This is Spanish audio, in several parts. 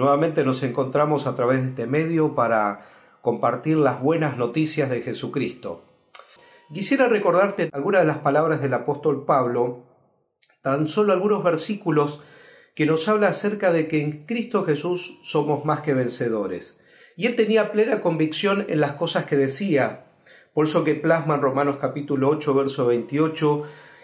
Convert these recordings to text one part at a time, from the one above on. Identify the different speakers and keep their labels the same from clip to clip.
Speaker 1: Nuevamente nos encontramos a través de este medio para compartir las buenas noticias de Jesucristo. Quisiera recordarte algunas de las palabras del apóstol Pablo, tan solo algunos versículos que nos habla acerca de que en Cristo Jesús somos más que vencedores. Y él tenía plena convicción en las cosas que decía, por eso que plasma en Romanos capítulo 8, verso 28,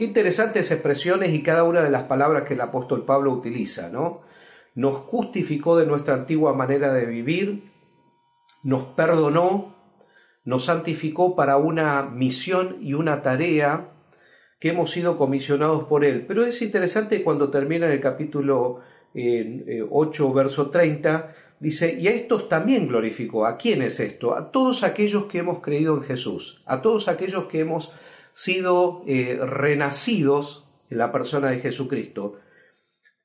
Speaker 1: Qué interesantes expresiones y cada una de las palabras que el apóstol Pablo utiliza, ¿no? Nos justificó de nuestra antigua manera de vivir, nos perdonó, nos santificó para una misión y una tarea que hemos sido comisionados por Él. Pero es interesante cuando termina en el capítulo 8, eh, verso 30, dice, y a estos también glorificó. ¿A quién es esto? A todos aquellos que hemos creído en Jesús, a todos aquellos que hemos sido eh, renacidos en la persona de Jesucristo.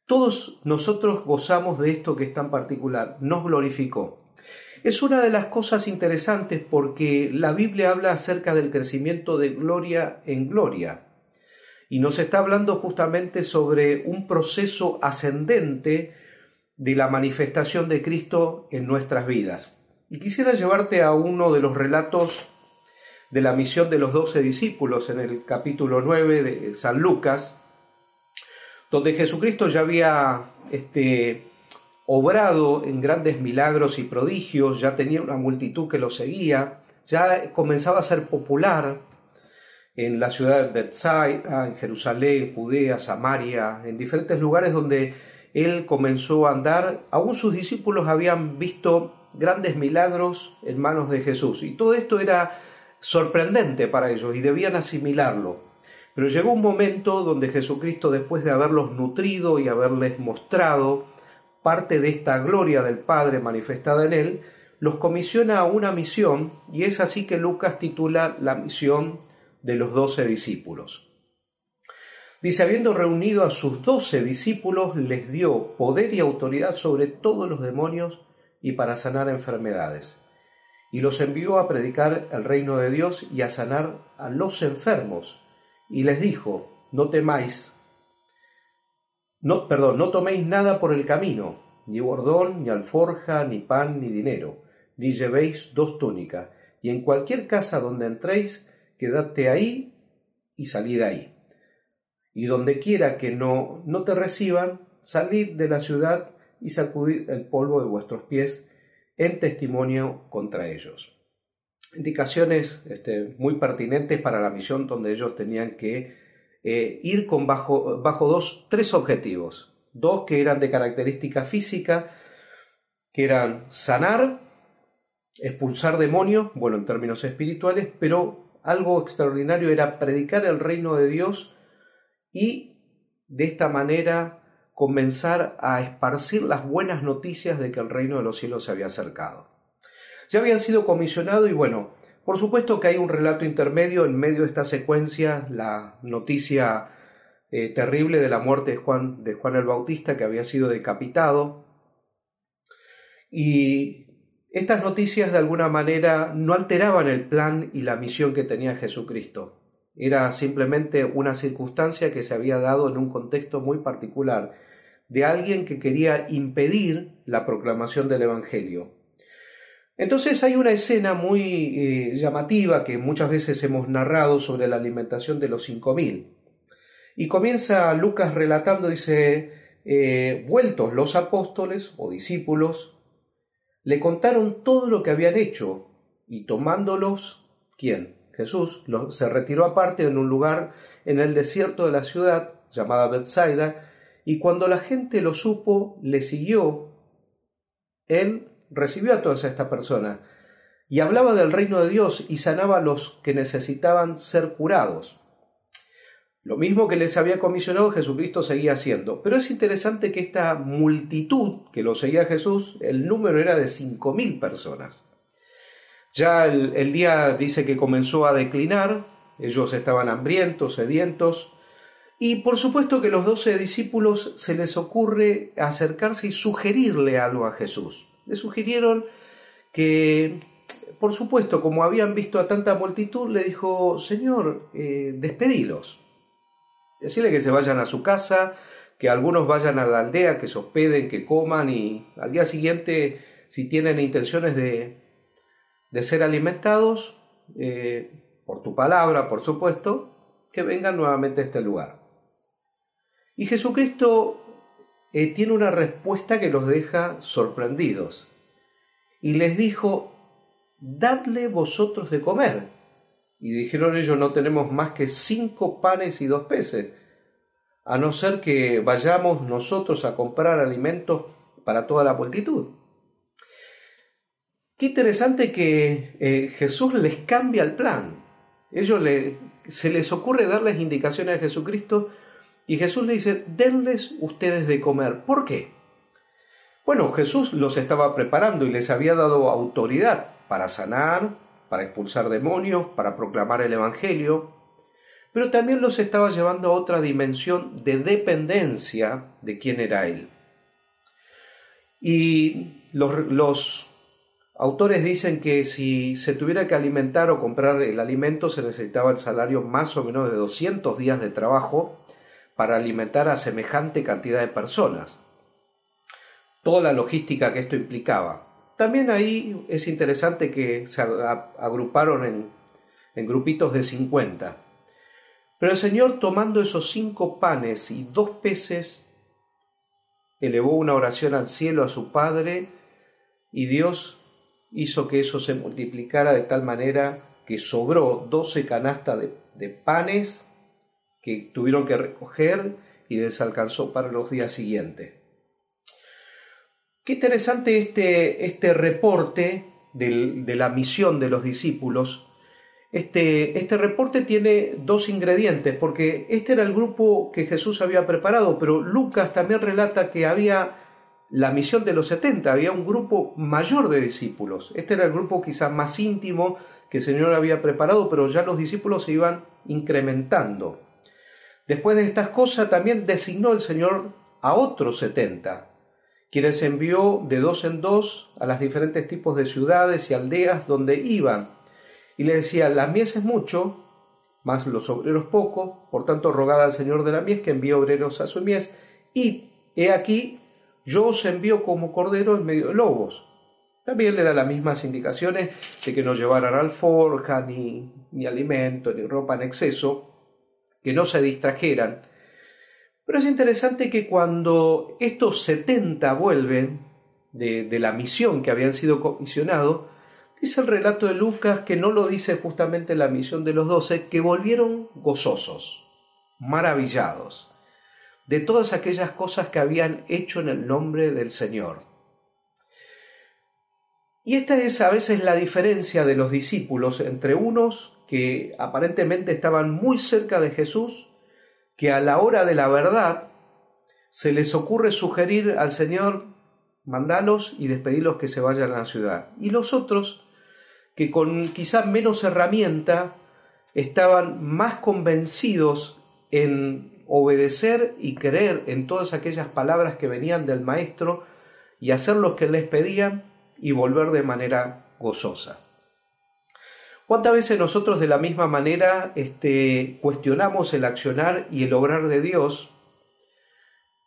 Speaker 1: Todos nosotros gozamos de esto que es tan particular, nos glorificó. Es una de las cosas interesantes porque la Biblia habla acerca del crecimiento de gloria en gloria y nos está hablando justamente sobre un proceso ascendente de la manifestación de Cristo en nuestras vidas. Y quisiera llevarte a uno de los relatos de la misión de los doce discípulos en el capítulo 9 de San Lucas, donde Jesucristo ya había este, obrado en grandes milagros y prodigios, ya tenía una multitud que lo seguía, ya comenzaba a ser popular en la ciudad de Bethsaida, en Jerusalén, Judea, Samaria, en diferentes lugares donde él comenzó a andar, aún sus discípulos habían visto grandes milagros en manos de Jesús. Y todo esto era sorprendente para ellos y debían asimilarlo. Pero llegó un momento donde Jesucristo, después de haberlos nutrido y haberles mostrado parte de esta gloria del Padre manifestada en él, los comisiona a una misión y es así que Lucas titula la misión de los doce discípulos. Dice, habiendo reunido a sus doce discípulos, les dio poder y autoridad sobre todos los demonios y para sanar enfermedades y los envió a predicar el reino de Dios y a sanar a los enfermos. Y les dijo, no temáis, no, perdón, no toméis nada por el camino, ni bordón, ni alforja, ni pan, ni dinero, ni llevéis dos túnicas, y en cualquier casa donde entréis, quedadte ahí y salid ahí. Y donde quiera que no, no te reciban, salid de la ciudad y sacudid el polvo de vuestros pies en testimonio contra ellos. Indicaciones este, muy pertinentes para la misión donde ellos tenían que eh, ir con bajo, bajo dos, tres objetivos. Dos que eran de característica física, que eran sanar, expulsar demonios, bueno, en términos espirituales, pero algo extraordinario era predicar el reino de Dios y de esta manera comenzar a esparcir las buenas noticias de que el reino de los cielos se había acercado. Ya habían sido comisionados y bueno, por supuesto que hay un relato intermedio en medio de esta secuencia, la noticia eh, terrible de la muerte de Juan, de Juan el Bautista que había sido decapitado. Y estas noticias de alguna manera no alteraban el plan y la misión que tenía Jesucristo. Era simplemente una circunstancia que se había dado en un contexto muy particular de alguien que quería impedir la proclamación del Evangelio. Entonces hay una escena muy eh, llamativa que muchas veces hemos narrado sobre la alimentación de los cinco mil. Y comienza Lucas relatando, dice, eh, vueltos los apóstoles o discípulos, le contaron todo lo que habían hecho y tomándolos, ¿quién? Jesús se retiró aparte en un lugar en el desierto de la ciudad llamada Bethsaida y cuando la gente lo supo, le siguió. Él recibió a todas estas personas y hablaba del reino de Dios y sanaba a los que necesitaban ser curados. Lo mismo que les había comisionado Jesucristo seguía haciendo. Pero es interesante que esta multitud que lo seguía Jesús, el número era de cinco mil personas. Ya el, día dice que comenzó a declinar, ellos estaban hambrientos, sedientos, y por supuesto que los doce discípulos se les ocurre acercarse y sugerirle algo a Jesús. Le sugirieron que, por supuesto, como habían visto a tanta multitud, le dijo, Señor, eh, despedilos. Decirle que se vayan a su casa, que algunos vayan a la aldea, que se hospeden, que coman y al día siguiente, si tienen intenciones de, de ser alimentados, eh, por tu palabra, por supuesto, que vengan nuevamente a este lugar. Y Jesucristo eh, tiene una respuesta que los deja sorprendidos. Y les dijo, dadle vosotros de comer. Y dijeron ellos, no tenemos más que cinco panes y dos peces, a no ser que vayamos nosotros a comprar alimentos para toda la multitud. Qué interesante que eh, Jesús les cambia el plan. Ellos se les ocurre darles indicaciones a Jesucristo y Jesús le dice, denles ustedes de comer. ¿Por qué? Bueno, Jesús los estaba preparando y les había dado autoridad para sanar, para expulsar demonios, para proclamar el Evangelio, pero también los estaba llevando a otra dimensión de dependencia de quién era Él. Y los autores dicen que si se tuviera que alimentar o comprar el alimento se necesitaba el salario más o menos de 200 días de trabajo para alimentar a semejante cantidad de personas. Toda la logística que esto implicaba. También ahí es interesante que se agruparon en, en grupitos de 50. Pero el Señor tomando esos cinco panes y dos peces, elevó una oración al cielo a su Padre y Dios hizo que eso se multiplicara de tal manera que sobró doce canastas de, de panes que tuvieron que recoger y les alcanzó para los días siguientes. Qué interesante este, este reporte de la misión de los discípulos. Este, este reporte tiene dos ingredientes, porque este era el grupo que Jesús había preparado, pero Lucas también relata que había la misión de los 70, había un grupo mayor de discípulos. Este era el grupo quizás más íntimo que el Señor había preparado, pero ya los discípulos se iban incrementando. Después de estas cosas también designó el Señor a otros setenta, quienes envió de dos en dos a las diferentes tipos de ciudades y aldeas donde iban, y le decía, la mies es mucho, más los obreros poco, por tanto rogad al Señor de la mies que envíe obreros a su mies, y he aquí, yo os envío como cordero en medio de lobos. También le da las mismas indicaciones de que no llevaran alforja, ni, ni alimento, ni ropa en exceso, que no se distrajeran. Pero es interesante que cuando estos 70 vuelven de, la misión que habían sido comisionados, dice el relato de Lucas que no lo dice justamente la misión de los doce, que volvieron gozosos, maravillados de todas aquellas cosas que habían hecho en el nombre del Señor. Y esta es a veces la diferencia de los discípulos entre unos que aparentemente estaban muy cerca de Jesús, que a la hora de la verdad se les ocurre sugerir al Señor, mandalos y despedirlos que se vayan a la ciudad. Y los otros, que con quizá menos herramienta, estaban más convencidos en obedecer y creer en todas aquellas palabras que venían del Maestro y hacer lo que les pedían y volver de manera gozosa. ¿Cuántas veces nosotros de la misma manera este, cuestionamos el accionar y el obrar de Dios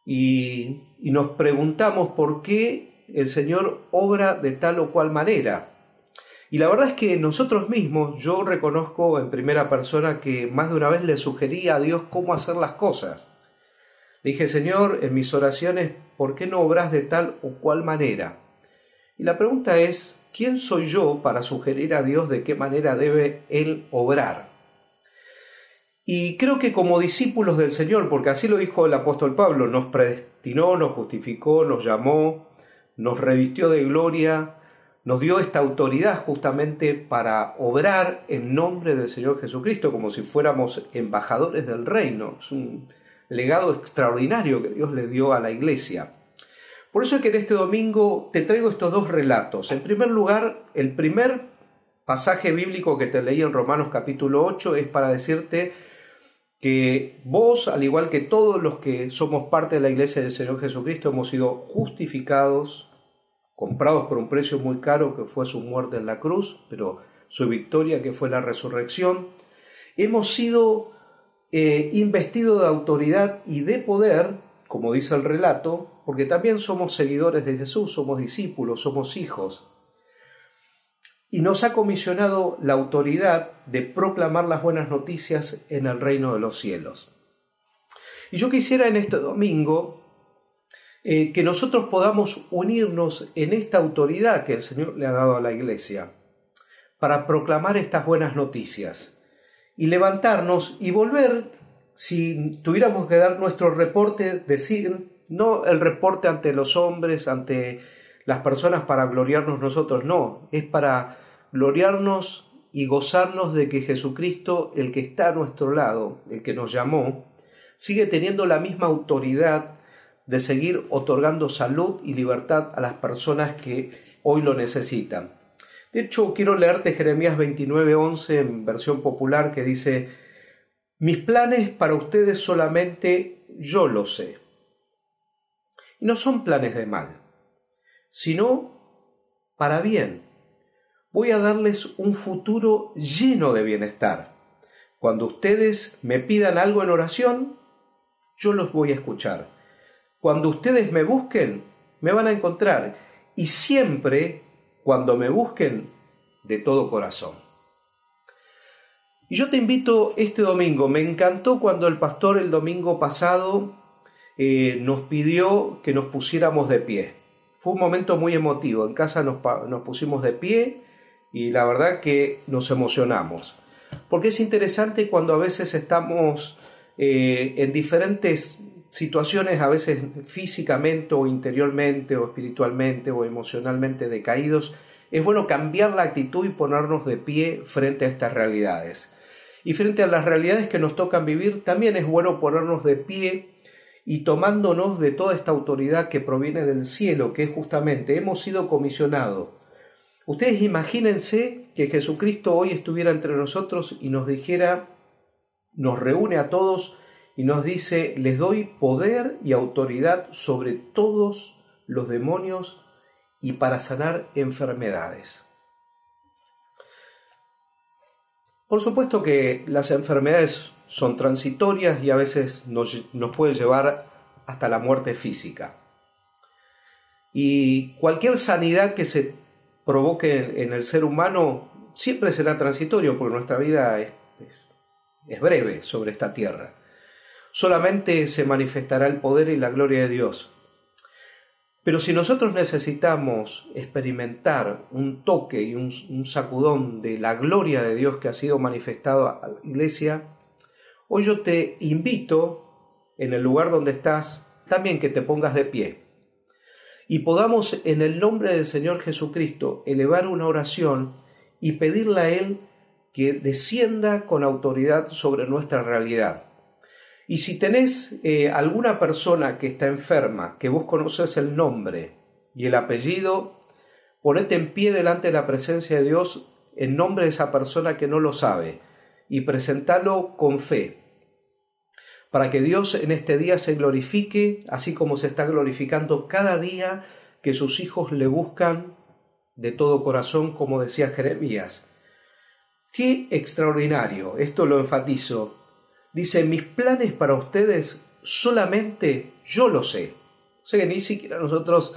Speaker 1: y, y nos preguntamos por qué el Señor obra de tal o cual manera? Y la verdad es que nosotros mismos, yo reconozco en primera persona que más de una vez le sugerí a Dios cómo hacer las cosas. Le dije, Señor, en mis oraciones, ¿por qué no obras de tal o cual manera? Y la pregunta es, ¿quién soy yo para sugerir a Dios de qué manera debe Él obrar? Y creo que como discípulos del Señor, porque así lo dijo el apóstol Pablo, nos predestinó, nos justificó, nos llamó, nos revistió de gloria, nos dio esta autoridad justamente para obrar en nombre del Señor Jesucristo, como si fuéramos embajadores del reino. Es un legado extraordinario que Dios le dio a la iglesia. Por eso es que en este domingo te traigo estos dos relatos. En primer lugar, el primer pasaje bíblico que te leí en Romanos capítulo 8 es para decirte que vos, al igual que todos los que somos parte de la iglesia del Señor Jesucristo, hemos sido justificados comprados por un precio muy caro que fue su muerte en la cruz, pero su victoria que fue la resurrección. Hemos sido eh, investidos de autoridad y de poder, como dice el relato, porque también somos seguidores de Jesús, somos discípulos, somos hijos. Y nos ha comisionado la autoridad de proclamar las buenas noticias en el reino de los cielos. Y yo quisiera en este domingo eh, que nosotros podamos unirnos en esta autoridad que el Señor le ha dado a la iglesia para proclamar estas buenas noticias y levantarnos y volver, si tuviéramos que dar nuestro reporte, decir, no el reporte ante los hombres, ante las personas para gloriarnos nosotros, no, es para gloriarnos y gozarnos de que Jesucristo, el que está a nuestro lado, el que nos llamó, sigue teniendo la misma autoridad de seguir otorgando salud y libertad a las personas que hoy lo necesitan. De hecho, quiero leerte Jeremías 29:11 en versión popular que dice, mis planes para ustedes solamente yo lo sé. Y no son planes de mal, sino para bien. Voy a darles un futuro lleno de bienestar. Cuando ustedes me pidan algo en oración, yo los voy a escuchar cuando ustedes me busquen, me van a encontrar. Y siempre, cuando me busquen, de todo corazón. Y yo te invito este domingo, me encantó cuando el pastor el domingo pasado eh, nos pidió que nos pusiéramos de pie. Fue un momento muy emotivo, en casa nos, nos pusimos de pie y la verdad que nos emocionamos. Porque es interesante cuando a veces estamos eh, en diferentes situaciones a veces físicamente o interiormente o espiritualmente o emocionalmente decaídos, es bueno cambiar la actitud y ponernos de pie frente a estas realidades. Y frente a las realidades que nos tocan vivir, también es bueno ponernos de pie y tomándonos de toda esta autoridad que proviene del cielo, que es justamente hemos sido comisionados. Ustedes imagínense que Jesucristo hoy estuviera entre nosotros y nos dijera, nos reúne a todos y nos dice, les doy poder y autoridad sobre todos los demonios y para sanar enfermedades. Por supuesto que las enfermedades son transitorias y a veces nos, nos puede llevar hasta la muerte física. Y cualquier sanidad que se provoque en el ser humano siempre será transitorio porque nuestra vida es breve sobre esta tierra solamente se manifestará el poder y la gloria de Dios. Pero si nosotros necesitamos experimentar un toque y un, sacudón de la gloria de Dios que ha sido manifestado a la iglesia, hoy yo te invito, en el lugar donde estás, también que te pongas de pie y podamos en el nombre del Señor Jesucristo elevar una oración y pedirle a Él que descienda con autoridad sobre nuestra realidad. Y si tenés eh, alguna persona que está enferma, que vos conoces el nombre y el apellido, ponete en pie delante de la presencia de Dios en nombre de esa persona que no lo sabe y presentalo con fe, para que Dios en este día se glorifique, así como se está glorificando cada día que sus hijos le buscan de todo corazón, como decía Jeremías. Qué extraordinario, esto lo enfatizo, Dice, mis planes para ustedes solamente yo lo sé. O sea que ni siquiera nosotros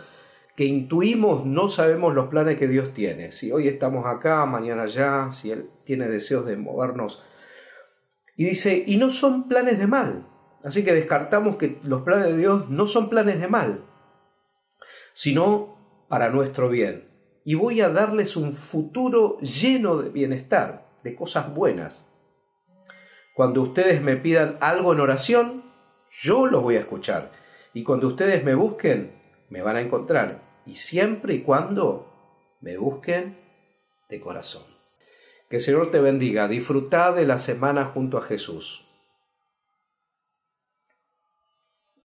Speaker 1: que intuimos no sabemos los planes que Dios tiene. Si hoy estamos acá, mañana allá, si Él tiene deseos de movernos. Y dice, y no son planes de mal. Así que descartamos que los planes de Dios no son planes de mal, sino para nuestro bien. Y voy a darles un futuro lleno de bienestar, de cosas buenas. Cuando ustedes me pidan algo en oración, yo los voy a escuchar. Y cuando ustedes me busquen, me van a encontrar. Y siempre y cuando me busquen de corazón. Que el Señor te bendiga. Disfruta de la semana junto a Jesús.